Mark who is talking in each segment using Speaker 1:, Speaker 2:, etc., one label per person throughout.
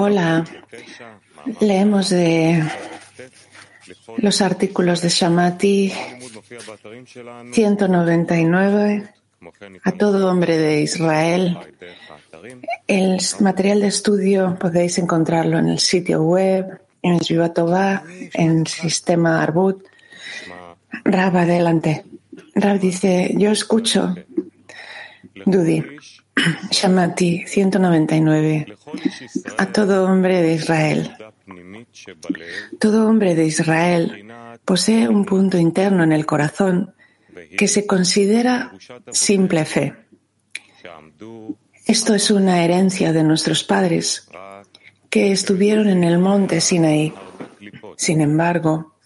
Speaker 1: Hola, leemos de los artículos de Shamati 199 a todo hombre de Israel. El material de estudio podéis encontrarlo en el sitio web, en Shivatová, en Sistema Arbut. Rab, adelante. Rab dice, yo escucho, Dudi, Shamati 199, a todo hombre de Israel. Todo hombre de Israel posee un punto interno en el corazón que se considera simple fe. Esto es una herencia de nuestros padres que estuvieron en el monte Sinaí. Sin embargo,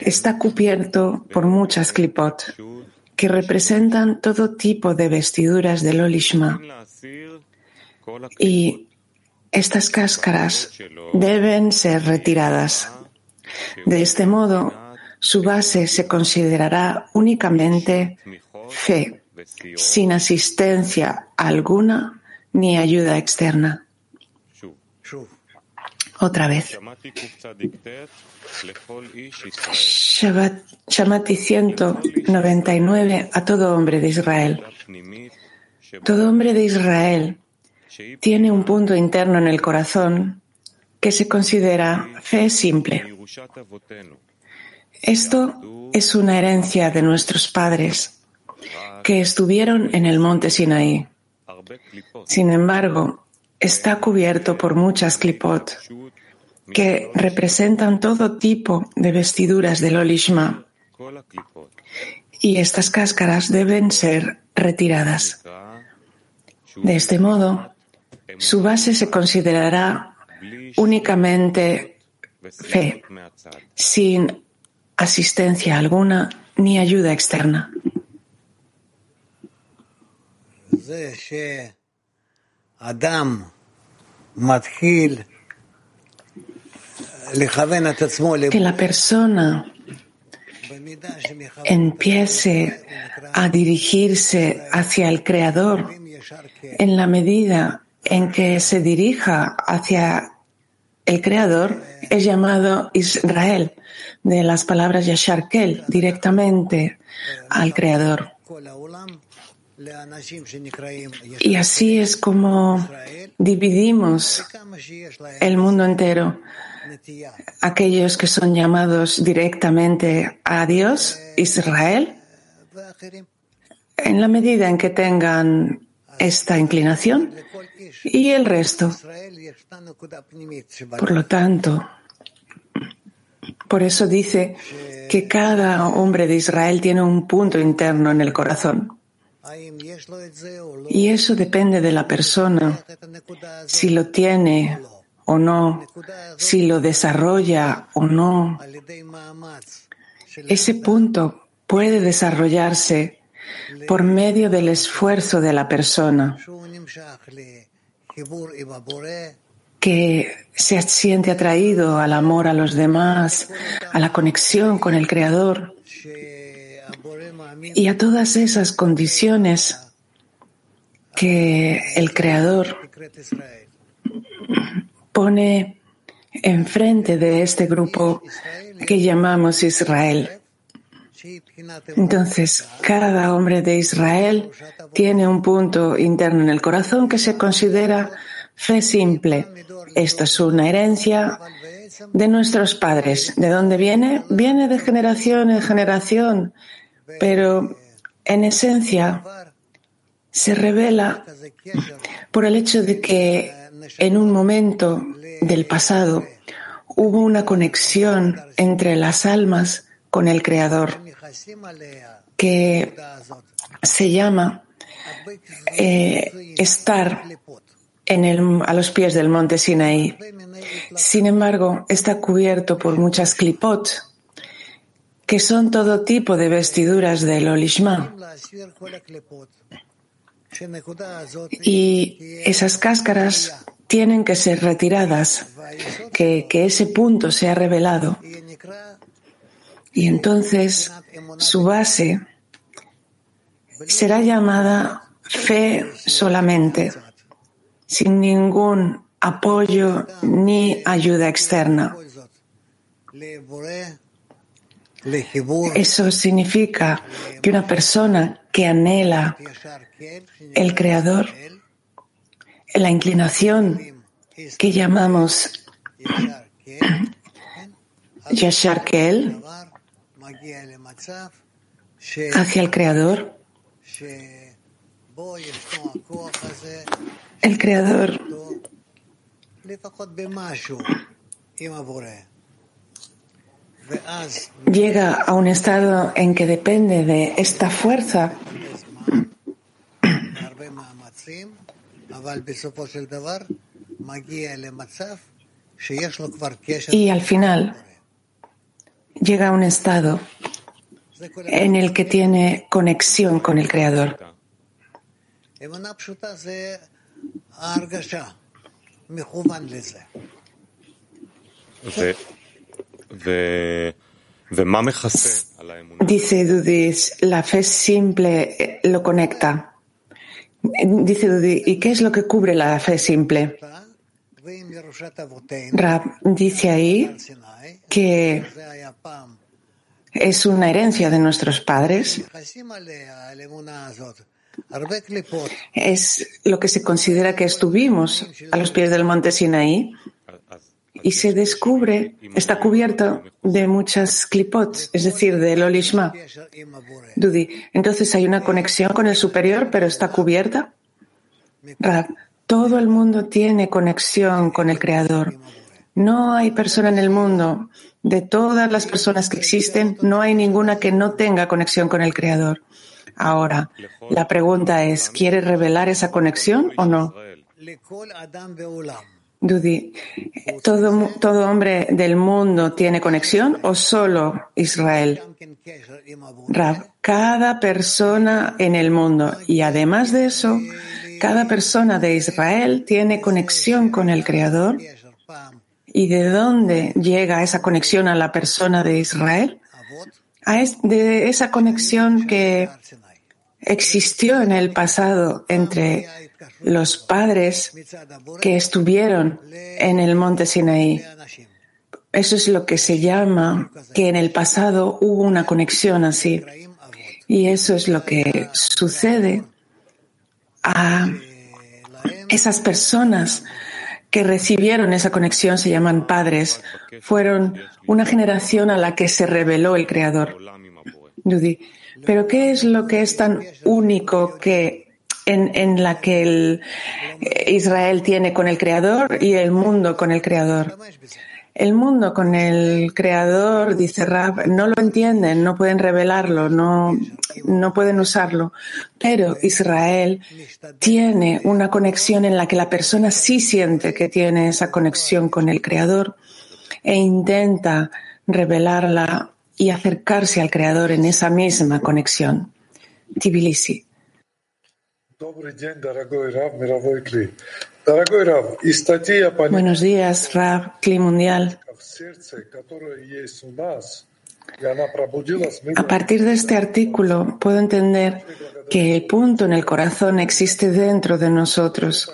Speaker 1: está cubierto por muchas clipot que representan todo tipo de vestiduras del Olishma. Y estas cáscaras deben ser retiradas. De este modo, su base se considerará únicamente fe, sin asistencia alguna ni ayuda externa. Otra vez. Shamati 199 a todo hombre de Israel. Todo hombre de Israel tiene un punto interno en el corazón que se considera fe simple. Esto es una herencia de nuestros padres que estuvieron en el monte Sinaí. Sin embargo, está cubierto por muchas clipot que representan todo tipo de vestiduras del Olishma y estas cáscaras deben ser retiradas. De este modo, su base se considerará únicamente fe, sin asistencia alguna ni ayuda externa. Que la persona empiece a dirigirse hacia el Creador en la medida en que se dirija hacia el Creador es llamado Israel, de las palabras Yasharkel, directamente al Creador. Y así es como dividimos el mundo entero. Aquellos que son llamados directamente a Dios, Israel, en la medida en que tengan esta inclinación y el resto. Por lo tanto, por eso dice que cada hombre de Israel tiene un punto interno en el corazón. Y eso depende de la persona, si lo tiene o no, si lo desarrolla o no. Ese punto puede desarrollarse por medio del esfuerzo de la persona que se siente atraído al amor a los demás, a la conexión con el Creador y a todas esas condiciones que el Creador pone enfrente de este grupo que llamamos Israel. Entonces, cada hombre de Israel tiene un punto interno en el corazón que se considera fe simple. Esto es una herencia de nuestros padres. ¿De dónde viene? Viene de generación en generación, pero en esencia se revela por el hecho de que en un momento del pasado hubo una conexión entre las almas con el Creador que se llama eh, estar a los pies del monte Sinaí. Sin embargo, está cubierto por muchas clipot, que son todo tipo de vestiduras del Olishma. Y esas cáscaras tienen que ser retiradas, que, ese punto sea revelado. Y entonces su base será llamada fe solamente, sin ningún apoyo ni ayuda externa. Eso significa que una persona que anhela el Creador, la inclinación que llamamos Yashar Kel, hacia el Creador, el Creador llega a un estado en que depende de esta fuerza y al final llega a un estado en el que tiene conexión con el Creador. Dice Dudis, la fe simple lo conecta. Dice Dudi, ¿y qué es lo que cubre la fe simple? Rab dice ahí que es una herencia de nuestros padres. Es lo que se considera que estuvimos a los pies del monte Sinaí y se descubre, está cubierto de muchas clipots, es decir, del Olishma. Dudi, entonces hay una conexión con el superior, pero está cubierta. Rab, todo el mundo tiene conexión con el Creador. No hay persona en el mundo, de todas las personas que existen, no hay ninguna que no tenga conexión con el Creador. Ahora, la pregunta es, ¿quiere revelar esa conexión o no? Dudi, ¿todo, ¿todo hombre del mundo tiene conexión o solo Israel? Rab, cada persona en el mundo y además de eso, cada persona de Israel tiene conexión con el Creador. ¿Y de dónde llega esa conexión a la persona de Israel? de esa conexión que existió en el pasado entre los padres que estuvieron en el monte Sinaí. Eso es lo que se llama que en el pasado hubo una conexión así. Y eso es lo que sucede a esas personas que recibieron esa conexión se llaman padres. Fueron una generación a la que se reveló el Creador. Pero ¿qué es lo que es tan único que en, la que el eh, Israel tiene con el Creador y el mundo con el Creador. El mundo con el Creador, dice Rab, no lo entienden, no pueden revelarlo, no, no pueden usarlo. Pero Israel tiene una conexión en la que la persona sí siente que tiene esa conexión con el Creador e intenta revelarla y acercarse al Creador en esa misma conexión. Tbilisi. Buenos días, Rab, Cli Mundial. A partir de este artículo puedo entender que el punto en el corazón existe dentro de nosotros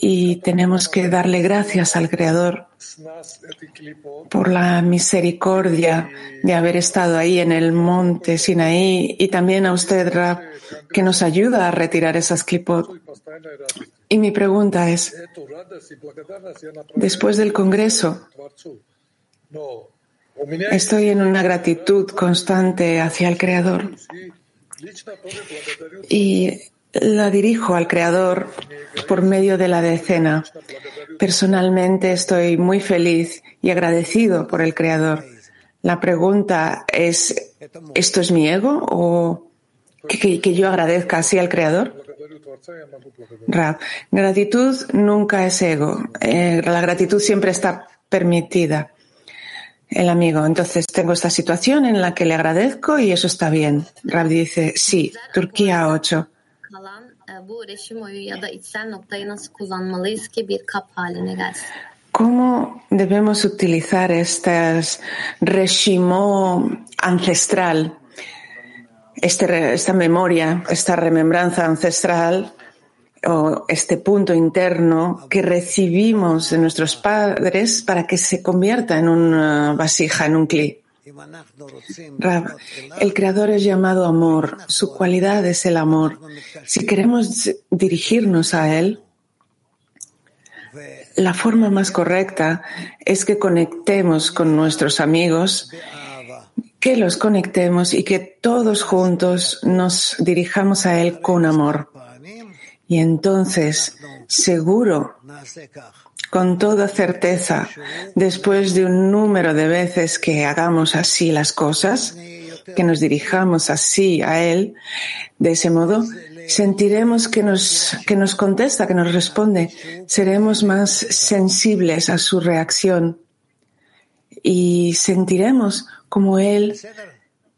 Speaker 1: y tenemos que darle gracias al Creador por la misericordia de haber estado ahí en el monte Sinaí y también a usted, Rab, que nos ayuda a retirar esas clipot. Y mi pregunta es, después del Congreso, estoy en una gratitud constante hacia el Creador y la dirijo al Creador por medio de la decena. Personalmente estoy muy feliz y agradecido por el Creador. La pregunta es, ¿esto es mi ego o que, yo agradezca así al Creador? Rab, gratitud nunca es ego. Eh, la gratitud siempre está permitida. El amigo, entonces tengo esta situación en la que le agradezco y eso está bien. Rab dice, sí, Turquía 8. ¿Cómo debemos utilizar este reshimo ancestral este, esta memoria, esta remembranza ancestral o este punto interno que recibimos de nuestros padres para que se convierta en una vasija, en un el creador es llamado amor, su cualidad es el amor. Si queremos dirigirnos a él, la forma más correcta es que conectemos con nuestros amigos, que los conectemos y que todos juntos nos dirijamos a Él con amor. Y entonces, seguro, con toda certeza, después de un número de veces que hagamos así las cosas, que nos dirijamos así a Él, de ese modo, sentiremos que nos, que nos contesta, que nos responde, seremos más sensibles a su reacción y sentiremos como Él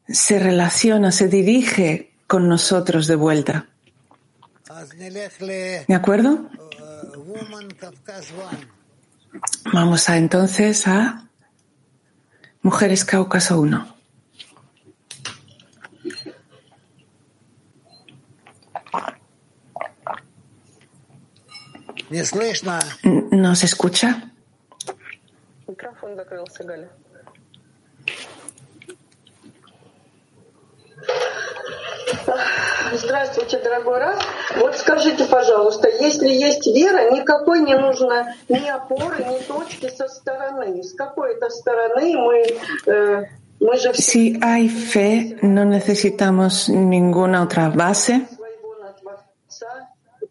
Speaker 1: se relaciona, se dirige con nosotros de vuelta. ¿De acuerdo? Vamos a entonces a Mujeres Cáucaso 1. ¿No se escucha?
Speaker 2: Здравствуйте, дорогой Раф. Вот скажите, пожалуйста, если есть вера, никакой не нужно ни опоры, ни точки со стороны. С какой то стороны мы, э, мы же...
Speaker 1: Si hay fe, no necesitamos ninguna otra base.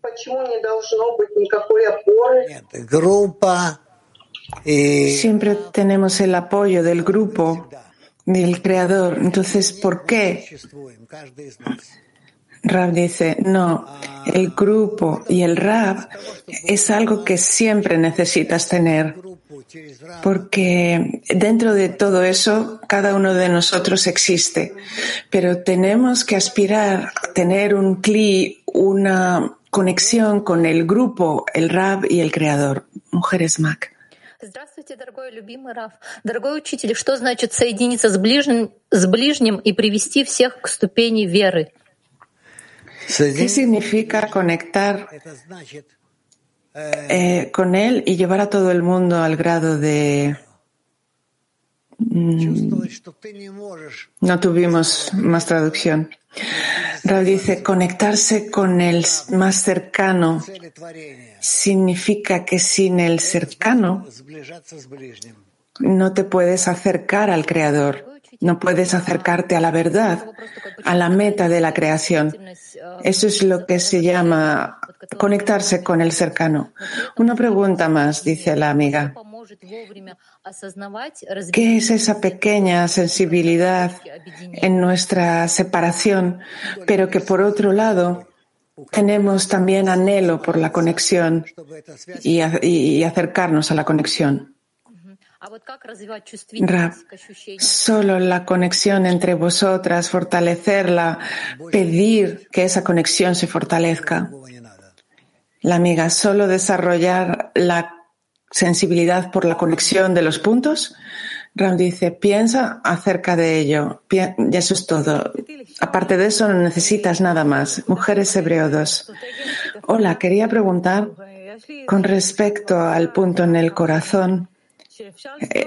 Speaker 2: Почему не должно быть никакой опоры?
Speaker 3: Нет, группа
Speaker 1: Siempre tenemos el apoyo del grupo, del creador. Entonces, ¿por qué? Rab dice, no, el grupo y el Rab es algo que siempre necesitas tener, porque dentro de todo eso cada uno de nosotros existe, pero tenemos que aspirar a tener un cli, una conexión con el grupo, el Rab y el creador. Mujeres Mac.
Speaker 4: Здравствуйте, дорогой любимый Раф. Дорогой учитель, что значит соединиться с ближним, с ближним и привести всех к ступени веры?
Speaker 1: ¿Qué significa conectar eh, con él y llevar a todo el mundo al grado de... Mm, no tuvimos más traducción. Raúl dice, conectarse con el más cercano significa que sin el cercano no te puedes acercar al Creador, no puedes acercarte a la verdad, a la meta de la creación. Eso es lo que se llama conectarse con el cercano. Una pregunta más, dice la amiga. ¿Qué es esa pequeña sensibilidad en nuestra separación, pero que por otro lado tenemos también anhelo por la conexión y, acercarnos a la conexión? Solo la conexión entre vosotras, fortalecerla, pedir que esa conexión se fortalezca. La amiga, solo desarrollar la sensibilidad por la conexión de los puntos. Ram dice, piensa acerca de ello. Y eso es todo. Aparte de eso, no necesitas nada más. Mujeres Hebreo 2. Hola, quería preguntar con respecto al punto en el corazón.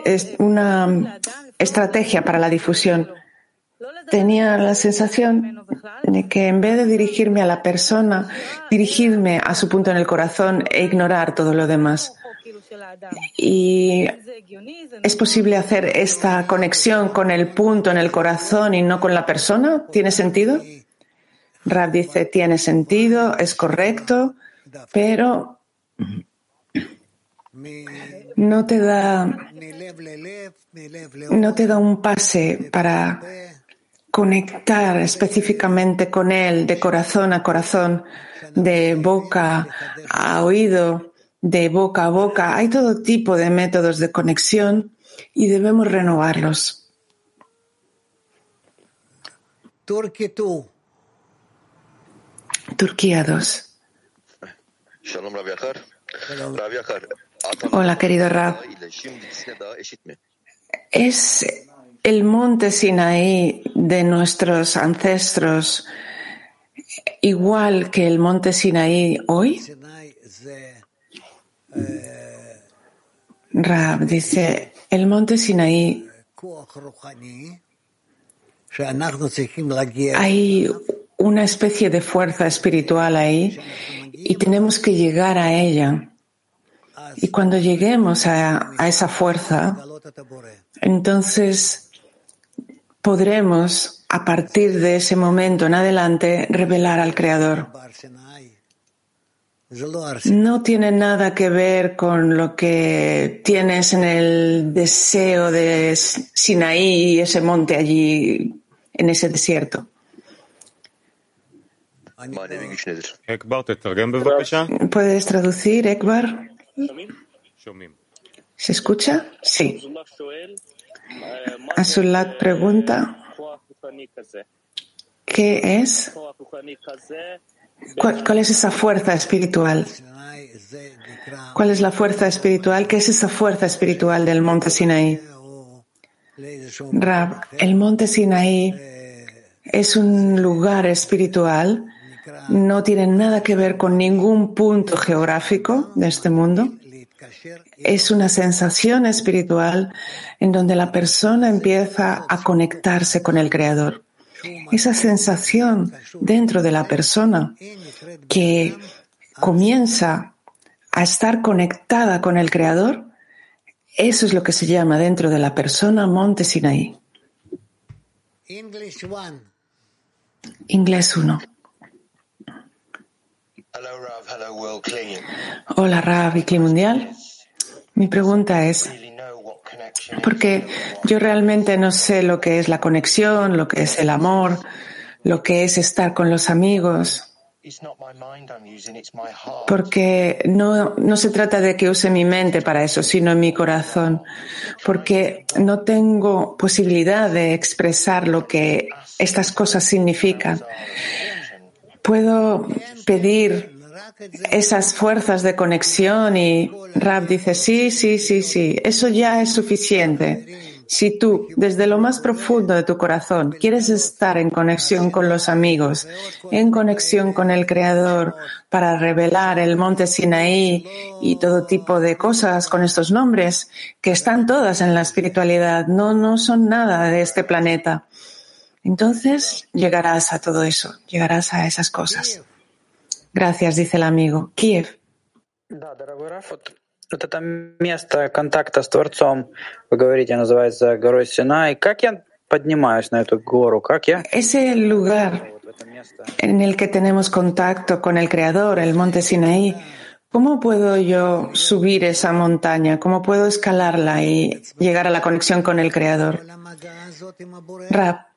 Speaker 1: Es una estrategia para la difusión. Tenía la sensación de que en vez de dirigirme a la persona, dirigirme a su punto en el corazón e ignorar todo lo demás. Y es posible hacer esta conexión con el punto en el corazón y no con la persona. ¿Tiene sentido? Rab dice, tiene sentido, es correcto, pero no te da, no te da un pase para conectar específicamente con él de corazón a corazón, de boca a oído, de boca a boca. Hay todo tipo de métodos de conexión y debemos renovarlos. Turquía 2. Hola, querido Rab. ¿Es el monte Sinaí de nuestros ancestros igual que el monte Sinaí hoy? Rab dice, el monte Sinaí hay una especie de fuerza espiritual ahí y tenemos que llegar a ella. Y cuando lleguemos a, a esa fuerza, entonces podremos, a partir de ese momento en adelante, revelar al Creador. No tiene nada que ver con lo que tienes en el deseo de Sinaí, ese monte allí, en ese desierto. ¿Puedes traducir, Ekbar? ¿Se escucha? Sí. Azulat pregunta, ¿qué es? ¿Cuál, ¿Cuál, es esa fuerza espiritual? ¿Cuál es la fuerza espiritual? ¿Qué es esa fuerza espiritual del monte Sinaí? Rab, el monte Sinaí es un lugar espiritual, no tiene nada que ver con ningún punto geográfico de este mundo. Es una sensación espiritual en donde la persona empieza a conectarse con el Creador. Esa sensación dentro de la persona que comienza a estar conectada con el Creador, eso es lo que se llama dentro de la persona Monte Sinaí. Inglés 1. Hola Rav y Mundial. Mi pregunta es, porque yo realmente no sé lo que es la conexión, lo que es el amor, lo que es estar con los amigos. Porque no, no se trata de que use mi mente para eso, sino mi corazón. Porque no tengo posibilidad de expresar lo que estas cosas significan. Puedo pedir esas fuerzas de conexión y Rab dice, sí, sí, sí, sí, eso ya es suficiente. Si tú, desde lo más profundo de tu corazón, quieres estar en conexión con los amigos, en conexión con el Creador, para revelar el monte Sinaí y todo tipo de cosas con estos nombres, que están todas en la espiritualidad, no, no son nada de este planeta. Entonces llegarás a todo eso, llegarás a esas cosas. Gracias, dice el amigo. Kiev.
Speaker 3: Вот это место контакта с Творцом, вы говорите, называется горой Синай. Как я поднимаюсь на эту гору? Как я?
Speaker 1: Ese lugar en el que tenemos contacto con el Creador, el monte Sinaí, ¿cómo puedo yo subir esa montaña? ¿Cómo puedo escalarla y llegar a la conexión con el Creador? Rap,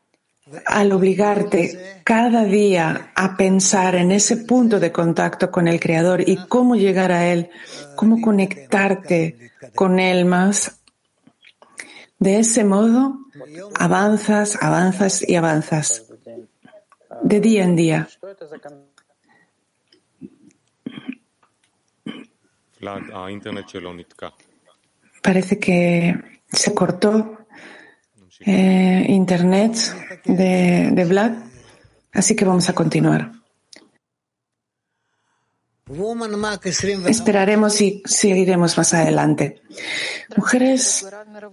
Speaker 1: al obligarte cada día a pensar en ese punto de contacto con el Creador y cómo llegar a Él, cómo conectarte con Él más, de ese modo avanzas, avanzas y avanzas de día en día. Parece que se cortó eh, Internet de, de Vlad, así que vamos a continuar. Esperaremos y seguiremos más adelante. Mujeres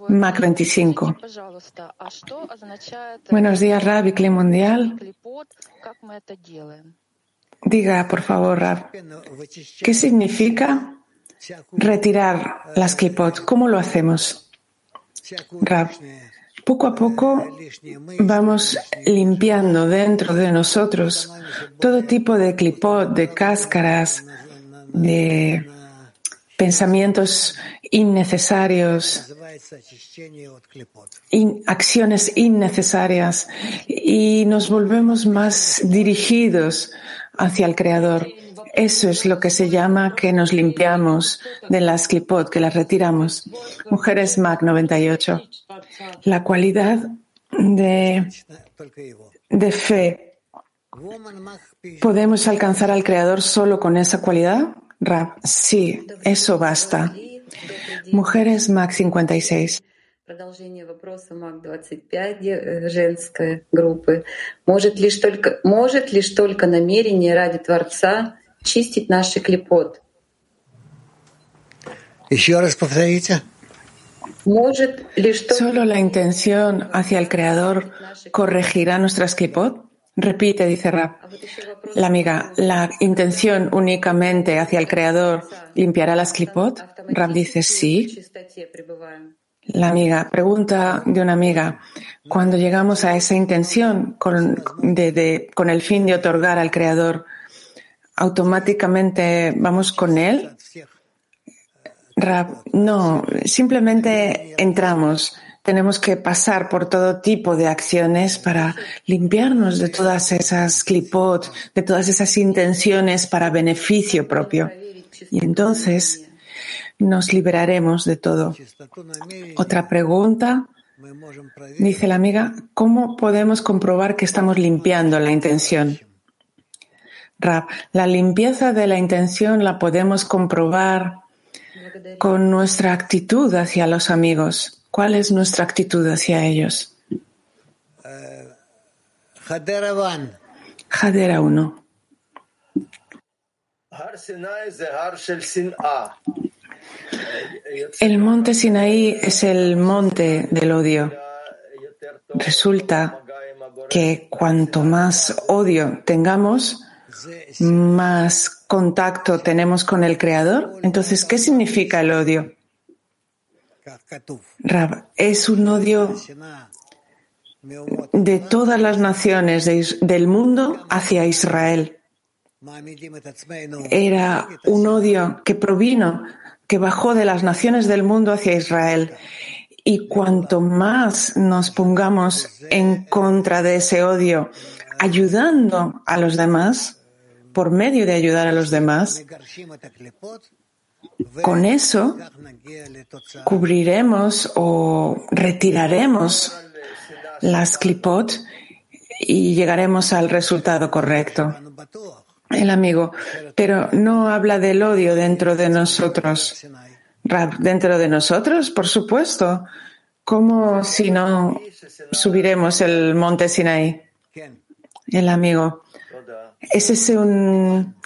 Speaker 1: Mac 25. Buenos días, Rab y Mundial. Diga, por favor, Rab, ¿qué significa retirar las clipot? ¿Cómo lo hacemos? Rab, poco a poco vamos limpiando dentro de nosotros todo tipo de clipot, de cáscaras, de pensamientos innecesarios, acciones innecesarias y nos volvemos más dirigidos hacia el Creador. Eso es lo que se llama que nos limpiamos de las clipot, que las retiramos. Mujeres Mac 98. La cualidad de, de fe. ¿Podemos alcanzar al Creador solo con esa cualidad? Rab, sí, eso basta. Mujeres Mac 56.
Speaker 5: Продолжение вопроса МАК-25 женской группы. Может лишь только, может лишь только намерение ради Творца чистить наши клепот?
Speaker 6: Еще раз повторите.
Speaker 5: Может лишь только...
Speaker 1: Solo la intención hacia el Creador corregirá nuestras clipot. Repite, dice Rab. La amiga, ¿la intención únicamente hacia el Creador limpiará las clipot? Rab dice sí. La amiga, pregunta de una amiga, cuando llegamos a esa intención con, de, de, con el fin de otorgar al Creador, ¿automáticamente vamos con Él? No, simplemente entramos. Tenemos que pasar por todo tipo de acciones para limpiarnos de todas esas clipot, de todas esas intenciones para beneficio propio. Y entonces nos liberaremos de todo. Otra pregunta, dice la amiga, ¿cómo podemos comprobar que estamos limpiando la intención? Rab, la limpieza de la intención la podemos comprobar con nuestra actitud hacia los amigos. ¿Cuál es nuestra actitud hacia ellos? Hadera 1. El monte Sinaí es el monte del odio. Resulta que cuanto más odio tengamos, más contacto tenemos con el Creador. Entonces, ¿qué significa el odio? Es un odio de todas las naciones de, del mundo hacia Israel. Era un odio que provino que bajó de las naciones del mundo hacia Israel. Y cuanto más nos pongamos en contra de ese odio, ayudando a los demás, por medio de ayudar a los demás, con eso cubriremos o retiraremos las clipot y llegaremos al resultado correcto el amigo, pero no habla del odio dentro de nosotros. Dentro de nosotros, por supuesto. ¿Cómo si no subiremos el monte Sinaí? El amigo. ¿Es ese un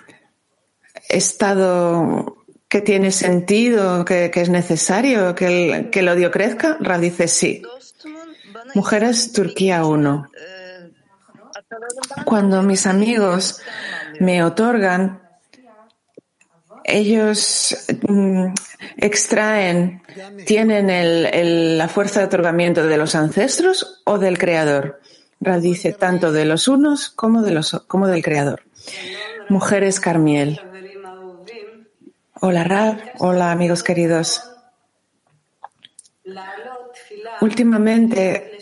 Speaker 1: estado que tiene sentido, que, es necesario, que el, que el odio crezca? Rab dice sí. Mujeres, Turquía 1. Cuando mis amigos me otorgan, ellos mm, extraen, tienen el, el, la fuerza de otorgamiento de los ancestros o del creador. Rad dice tanto de los unos como, de los, como del creador. Mujeres Carmiel. Hola Rab, hola amigos queridos. Últimamente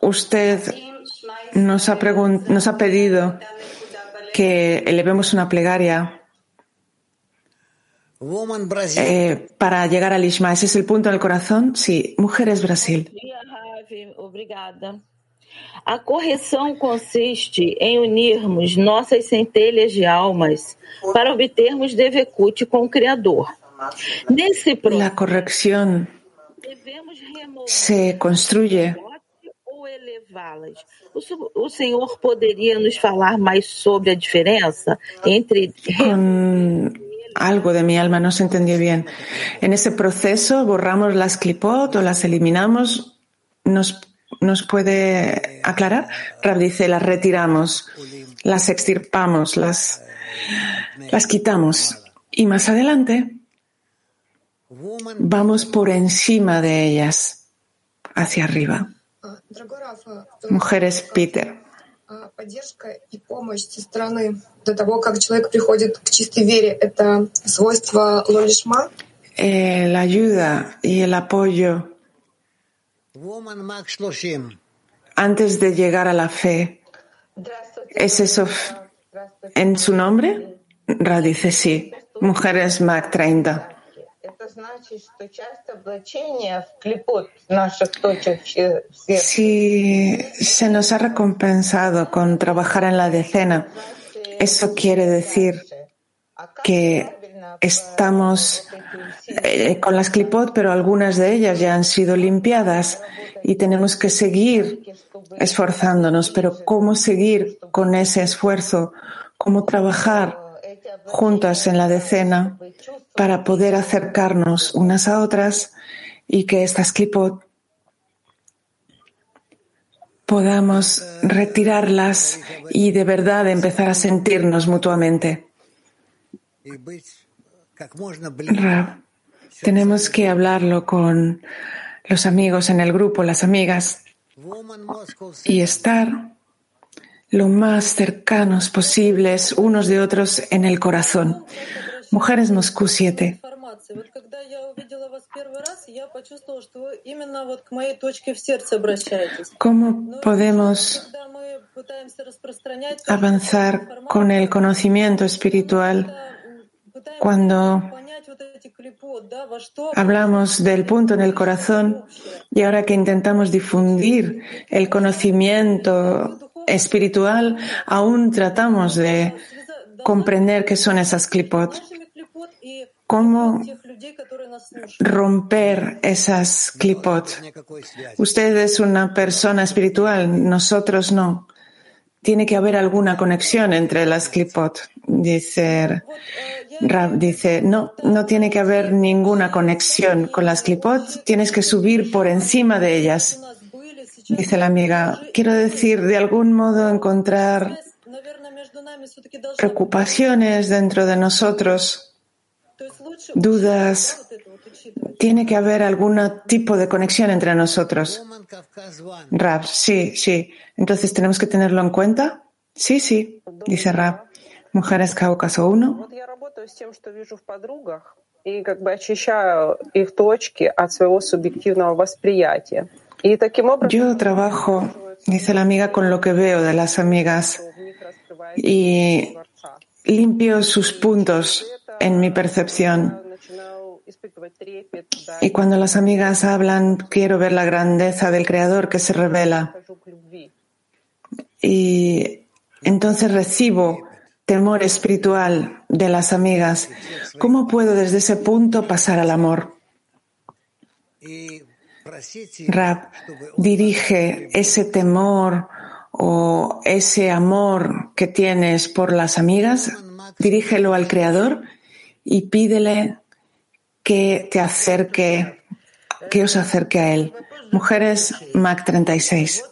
Speaker 1: usted nos ha, nos ha pedido que elevemos una plegaria eh, para llegar al Ishma. ¿Ese es el punto del corazón? Sí. Mujeres Brasil.
Speaker 7: A correção consiste em unirmos nossas centelhas de almas para obtermos Devekut com o Criador.
Speaker 1: Nesse La corrección se construye
Speaker 7: o senhor poderia nos falar mais sobre a diferença entre
Speaker 1: Con algo de mi alma no se entendió bien. En ese proceso borramos las clipot o las eliminamos. ¿Nos, nos puede aclarar? Rab dice, las retiramos, las extirpamos, las, las quitamos. Y más adelante vamos por encima de ellas, hacia arriba. Mujeres Peter.
Speaker 8: Поддержка и помощь со стороны до того, как человек приходит к чистой вере, это свойство лолишма?
Speaker 1: La ayuda y el apoyo antes de llegar a la fe, ¿es eso en su nombre? Ra dice sí. Mujeres Mac 30. Si se nos ha recompensado con trabajar en la decena, eso quiere decir que estamos eh, con las clipot, pero algunas de ellas ya han sido limpiadas y tenemos que seguir esforzándonos. Pero ¿cómo seguir con ese esfuerzo? ¿Cómo trabajar juntas en la decena para poder acercarnos unas a otras y que estas clipot podamos retirarlas y de verdad empezar a sentirnos mutuamente. Tenemos que hablarlo con los amigos en el grupo, las amigas, y estar lo más cercanos posibles unos de otros en el corazón. Mujeres Moscú 7. ¿Cómo podemos avanzar con el conocimiento espiritual cuando hablamos del punto en el corazón y ahora que intentamos difundir el conocimiento espiritual, aún tratamos de comprender qué son esas clipot? ¿Cómo romper esas clipot? Usted es una persona espiritual, nosotros no. Tiene que haber alguna conexión entre las clipot. Dice Rab, dice, no, no tiene que haber ninguna conexión con las clipot, tienes que subir por encima de ellas. Dice la amiga, quiero decir, de algún modo encontrar preocupaciones dentro de nosotros, dudas. Tiene que haber algún tipo de conexión entre nosotros. Rab, sí, sí. Entonces tenemos que tenerlo en cuenta. Sí, sí, dice Rab. Mujeres Cáucaso 1. Yo trabajo, dice la amiga, con lo que veo de las amigas y limpio sus puntos en mi percepción. Y cuando las amigas hablan, quiero ver la grandeza del Creador que se revela. Y entonces recibo temor espiritual de las amigas. ¿Cómo puedo desde ese punto pasar al amor? Rab, dirige ese temor o ese amor que tienes por las amigas, dirígelo al Creador y pídele que te acerque, que os acerque a Él. Mujeres, Mac 36.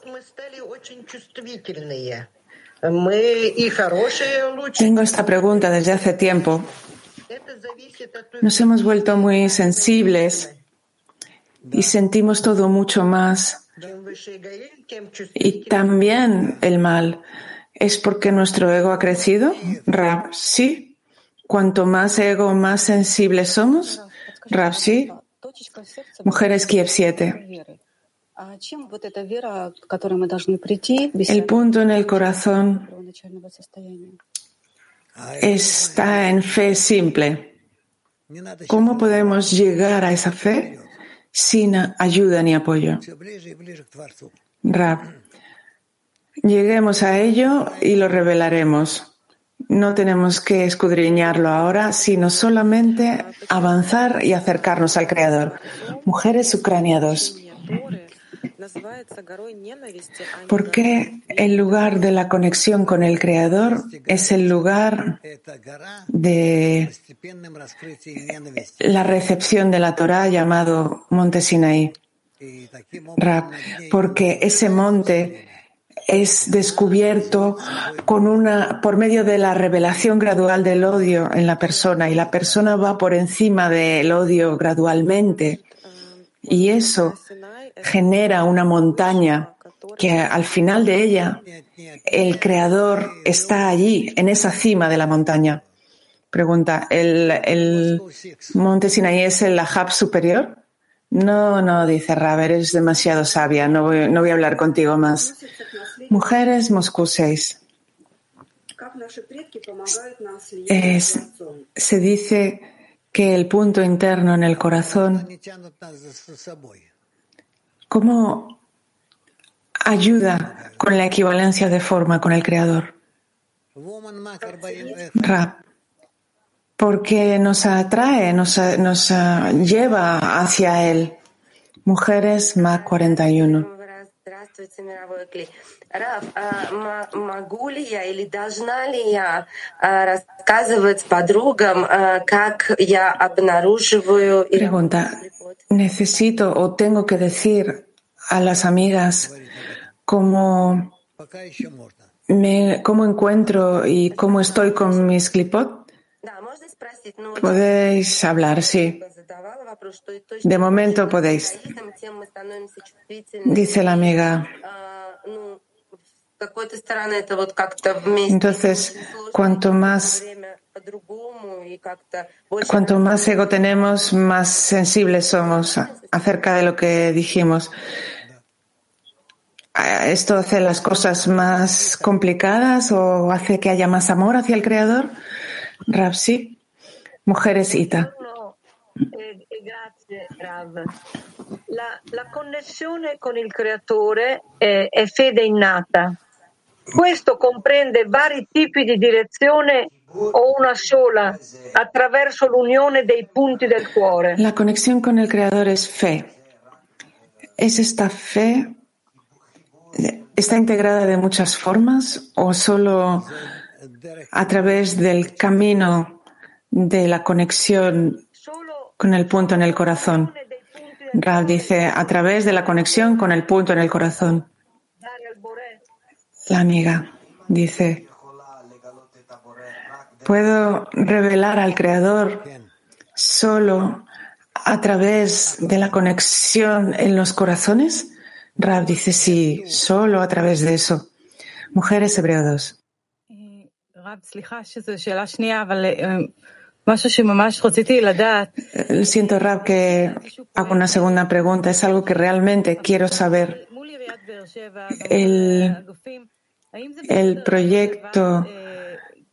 Speaker 1: Tengo esta pregunta desde hace tiempo. Nos hemos vuelto muy sensibles y sentimos todo mucho más. Y también el mal. ¿Es porque nuestro ego ha crecido? Rab, sí. Cuanto más ego, más sensibles somos. Rab, sí. Mujeres Kiev 7. El punto en el corazón está en fe simple. ¿Cómo podemos llegar a esa fe sin ayuda ni apoyo? Rab, lleguemos a ello y lo revelaremos. No tenemos que escudriñarlo ahora, sino solamente avanzar y acercarnos al Creador. Mujeres Ucrania 2. ¿Por qué el lugar de la conexión con el Creador es el lugar de la recepción de la Torah llamado Monte Sinaí? Porque ese monte es descubierto con una, por medio de la revelación gradual del odio en la persona y la persona va por encima del odio gradualmente y eso genera una montaña que al final de ella el creador está allí, en esa cima de la montaña. Pregunta, ¿el, monte Sinaí es el Ahab superior? No, no, dice Rab, eres demasiado sabia, no voy, no voy a hablar contigo más. Mujeres, Moscú 6. se dice que el punto interno en el corazón ¿Cómo ayuda con la equivalencia de forma con el Creador? Rab, porque nos atrae, nos, nos uh, lleva hacia Él. Mujeres MAC 41.
Speaker 6: Здравствуйте, мировой Кли. Раф, а, могу ли я или должна ли я а, рассказывать подругам, а, как я обнаруживаю...
Speaker 1: Pregunta, ¿necesito o tengo que decir a las amigas cómo, me, cómo encuentro y cómo estoy con mis clipot? Podéis hablar, sí. De momento podéis. Dice la amiga. Entonces, cuanto más Cuanto más ego tenemos, más sensibles somos acerca de lo que dijimos. ¿Esto hace las cosas más complicadas o hace que haya más amor hacia el Creador? Rapsi, mujeres Ita.
Speaker 9: Eh. La, connessione con il creatore è, è fede innata. Questo comprende vari tipi di direzione o una sola attraverso l'unione dei punti del cuore.
Speaker 1: La conexión con el creador es fe. ¿Es esta fe está integrada de muchas formas o solo a través del camino de la conexión con el punto en el corazón. Rav dice, a través de la conexión con el punto en el corazón. La amiga dice, ¿puedo revelar al Creador solo a través de la conexión en los corazones? Rav dice, sí, solo a través de eso. Mujeres hebreos. Siento, Rab, que hago una segunda pregunta. Es algo que realmente quiero saber. El, el proyecto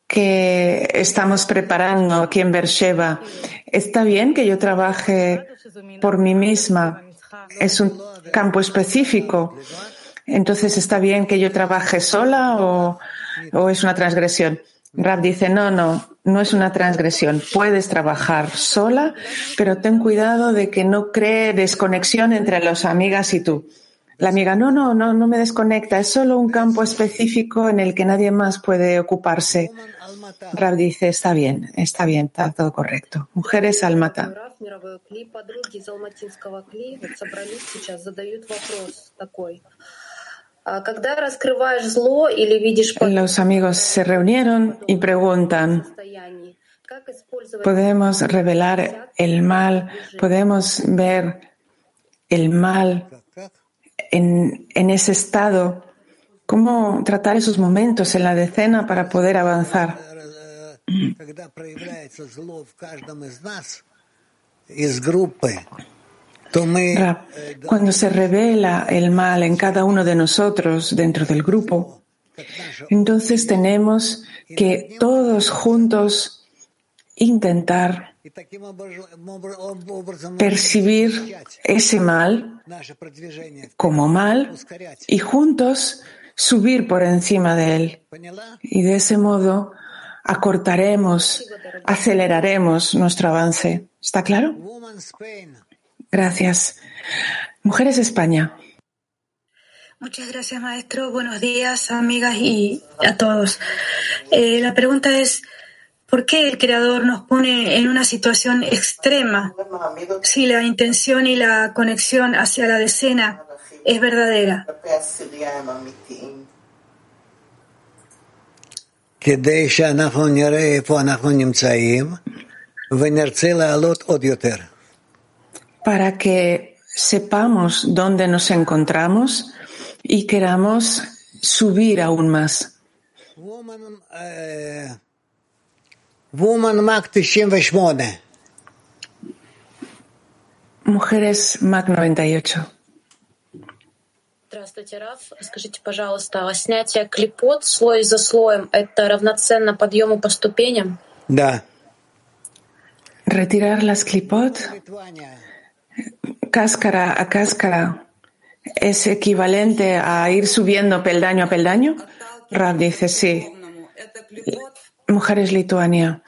Speaker 1: que estamos preparando aquí en Beersheba, ¿está bien que yo trabaje por mí misma? Es un campo específico. Entonces, ¿está bien que yo trabaje sola o, o es una transgresión? Rab dice, no, no, no es una transgresión. Puedes trabajar sola, pero ten cuidado de que no cree desconexión entre las amigas y tú. La amiga, no, no, no, no me desconecta. Es solo un campo específico en el que nadie más puede ocuparse. Rab dice, está bien, está bien, está todo correcto. Mujeres almata. Los amigos se reunieron y preguntan, ¿podemos revelar el mal? ¿Podemos ver el mal en, en ese estado? ¿Cómo tratar esos momentos en la decena para poder avanzar? Cuando se revela el mal en cada uno de nosotros dentro del grupo, entonces tenemos que todos juntos intentar percibir ese mal como mal y juntos subir por encima de él. Y de ese modo acortaremos, aceleraremos nuestro avance. ¿Está claro? Gracias. Mujeres España.
Speaker 10: Muchas gracias, maestro. Buenos días, amigas y a todos. Eh, la pregunta es, ¿por qué el Creador nos pone en una situación extrema si la intención y la conexión hacia la decena es verdadera?
Speaker 1: para que sepamos dónde nos encontramos y queramos subir aún más. Mujeres MAC 98.
Speaker 11: Здравствуйте, Раф. Скажите, пожалуйста, а снятие клипот слой за слоем – это равноценно подъему по ступеням?
Speaker 1: Да. Retirar las clipot cáscara a cáscara es equivalente a ir subiendo peldaño a peldaño? Rav dice sí. Mujeres Lituania.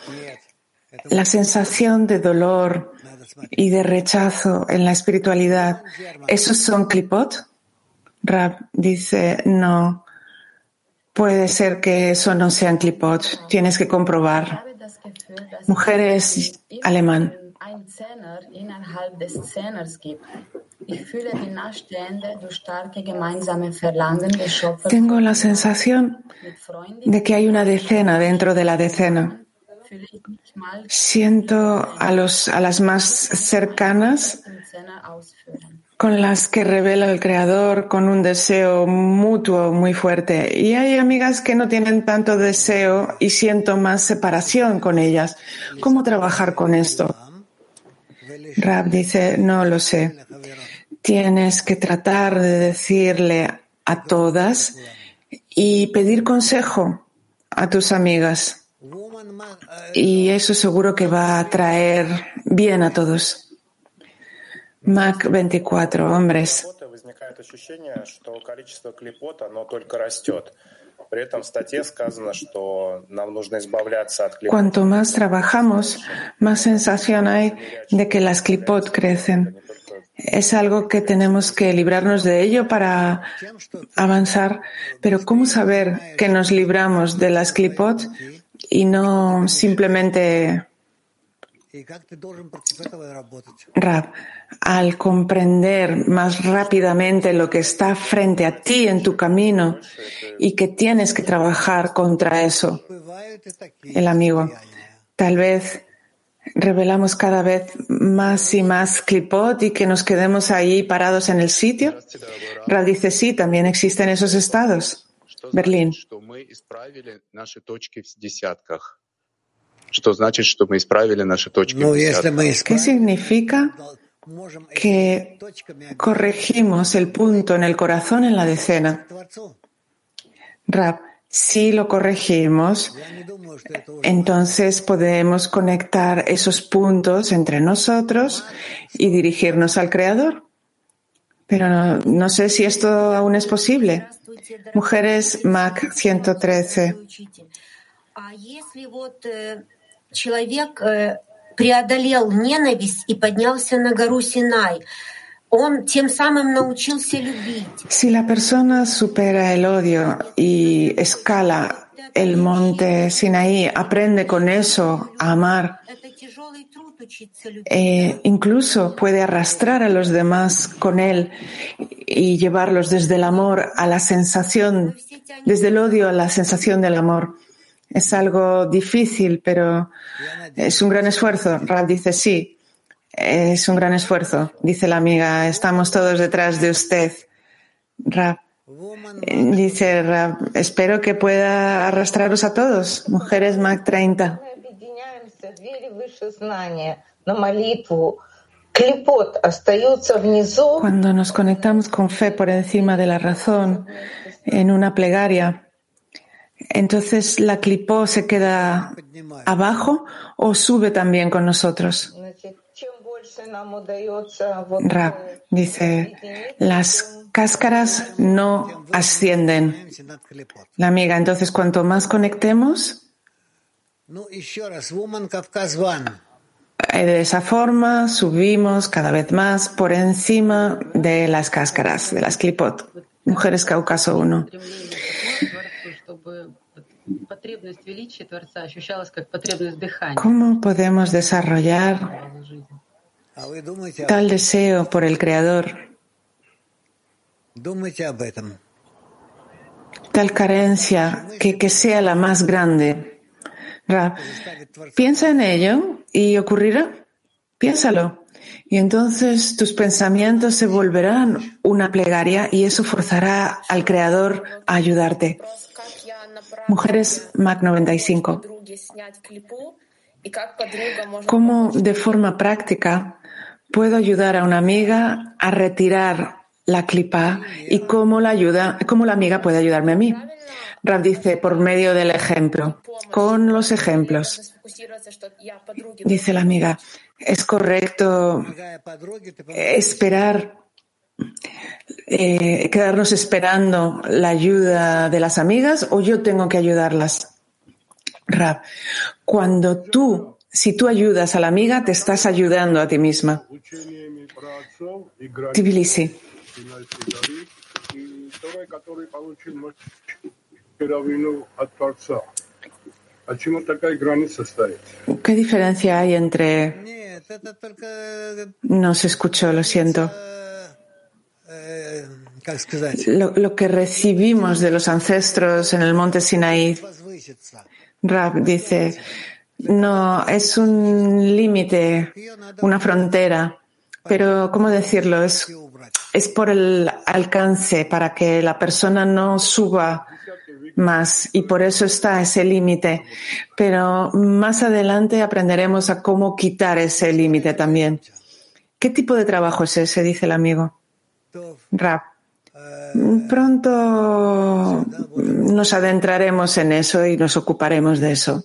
Speaker 1: La sensación de dolor y de rechazo en la espiritualidad, ¿esos son clipot? Rab dice, no, puede ser que eso no sean clipot, tienes que comprobar. Mujeres alemán. Tengo la sensación de que hay una decena dentro de la decena. Siento a, los, a las más cercanas con las que revela el Creador con un deseo mutuo muy fuerte. Y hay amigas que no tienen tanto deseo y siento más separación con ellas. ¿Cómo trabajar con esto? Rab dice, no lo sé. Tienes que tratar de decirle a todas y pedir consejo a tus amigas. Y eso seguro que va a traer bien a todos. Mac 24, hombres. Cuanto más trabajamos, más sensación hay de que las clipot crecen. Es algo que tenemos que librarnos de ello para avanzar. Pero ¿cómo saber que nos libramos de las clipot y no simplemente Rab, al comprender más rápidamente lo que está frente a ti en tu camino y que tienes que trabajar contra eso, el amigo, tal vez revelamos cada vez más y más clipot y que nos quedemos ahí parados en el sitio. Rab dice, sí, también existen esos estados. Berlín. ¿Qué significa que corregimos el punto en el corazón en la decena? Rab, si lo corregimos, entonces podemos conectar esos puntos entre nosotros y dirigirnos al Creador. Pero no, no sé si esto aún es posible. Mujeres MAC 113
Speaker 12: человек преодолел ненависть и поднялся на гору Синай,
Speaker 1: Si la persona supera el odio y escala el monte Sinaí, aprende con eso a amar, eh, incluso puede arrastrar a los demás con él y llevarlos desde el amor a la sensación, desde el odio a la sensación del amor. Es algo difícil, pero es un gran esfuerzo. Rab dice sí es un gran esfuerzo. Dice la amiga, estamos todos detrás de usted. Rab. Dice Rab, espero que pueda arrastraros a todos. Mujeres Mac 30. Cuando nos conectamos con fe por encima de la razón en una plegaria, entonces la clipó se queda abajo o sube también con nosotros. Rab dice, las cáscaras no ascienden. La amiga, entonces cuanto más conectemos, eh, de esa forma subimos cada vez más por encima de las cáscaras, de las clipot. Mujeres Cáucaso 1. ¿Cómo podemos desarrollar tal deseo por el Creador? Tal carencia que, que sea la más grande. piensa en ello y ocurrirá. Piénsalo. Y entonces tus pensamientos se volverán una plegaria y eso forzará al Creador a ayudarte. Mujeres MAC 95. ¿Cómo de forma práctica puedo ayudar a una amiga a retirar la clipa y cómo la ayuda, cómo la amiga puede ayudarme a mí? Rab dice por medio del ejemplo, con los ejemplos. Dice la amiga, es correcto esperar eh, quedarnos esperando la ayuda de las amigas o yo tengo que ayudarlas? Rab, cuando tú si tú ayudas a la amiga, te estás ayudando a ti misma.
Speaker 13: Tbilisi.
Speaker 1: ¿Qué diferencia hay entre... No se escuchó, lo siento. Lo, que recibimos de los ancestros en el monte Sinaí, Rab dice, no, es un límite, una frontera, pero ¿cómo decirlo? Es, es por el alcance, para que la persona no suba más y por eso está ese límite. Pero más adelante aprenderemos a cómo quitar ese límite también. ¿Qué tipo de trabajo es ese? Dice el amigo. Rab. Pronto nos adentraremos en eso y nos ocuparemos de eso.